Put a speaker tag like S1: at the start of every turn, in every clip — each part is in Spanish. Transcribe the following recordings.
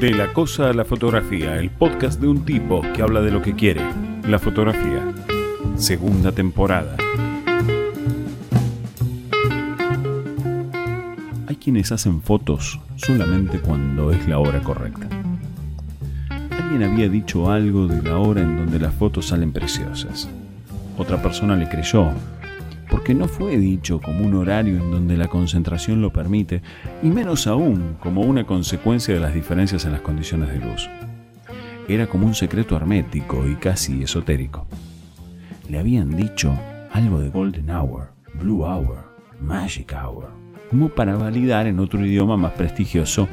S1: De la cosa a la fotografía, el podcast de un tipo que habla de lo que quiere, la fotografía. Segunda temporada. Hay quienes hacen fotos solamente cuando es la hora correcta. Alguien había dicho algo de la hora en donde las fotos salen preciosas. Otra persona le creyó porque no fue dicho como un horario en donde la concentración lo permite, y menos aún como una consecuencia de las diferencias en las condiciones de luz. Era como un secreto hermético y casi esotérico. Le habían dicho algo de Golden Hour, Blue Hour, Magic Hour, como para validar en otro idioma más prestigioso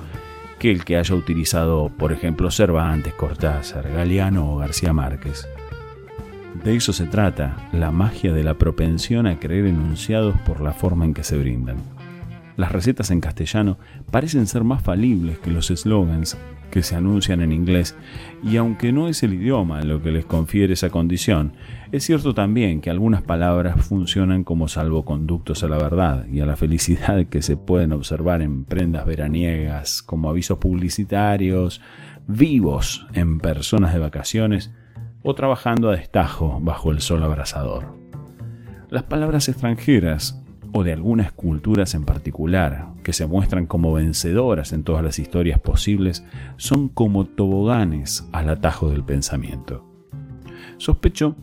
S1: que el que haya utilizado, por ejemplo, Cervantes, Cortázar, Galeano o García Márquez. De eso se trata, la magia de la propensión a creer enunciados por la forma en que se brindan. Las recetas en castellano parecen ser más falibles que los slogans que se anuncian en inglés, y aunque no es el idioma lo que les confiere esa condición, es cierto también que algunas palabras funcionan como salvoconductos a la verdad y a la felicidad que se pueden observar en prendas veraniegas, como avisos publicitarios, vivos en personas de vacaciones, o trabajando a destajo bajo el sol abrasador. Las palabras extranjeras, o de algunas culturas en particular, que se muestran como vencedoras en todas las historias posibles, son como toboganes al atajo del pensamiento. Sospecho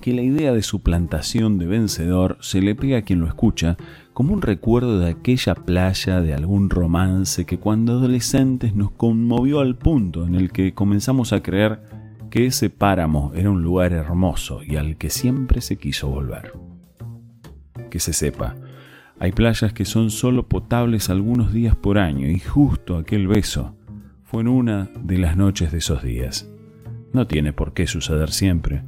S1: que la idea de suplantación de vencedor se le pega a quien lo escucha como un recuerdo de aquella playa de algún romance que cuando adolescentes nos conmovió al punto en el que comenzamos a creer que ese páramo era un lugar hermoso y al que siempre se quiso volver. Que se sepa, hay playas que son solo potables algunos días por año y justo aquel beso fue en una de las noches de esos días. No tiene por qué suceder siempre.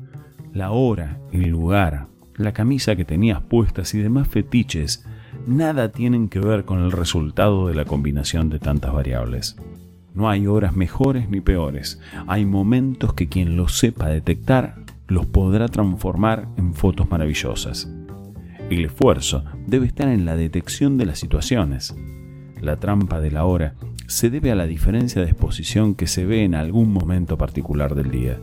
S1: La hora, el lugar, la camisa que tenías puestas y demás fetiches, nada tienen que ver con el resultado de la combinación de tantas variables. No hay horas mejores ni peores. Hay momentos que quien los sepa detectar los podrá transformar en fotos maravillosas. El esfuerzo debe estar en la detección de las situaciones. La trampa de la hora se debe a la diferencia de exposición que se ve en algún momento particular del día.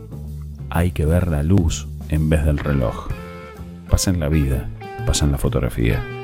S1: Hay que ver la luz en vez del reloj. Pasa en la vida, pasa en la fotografía.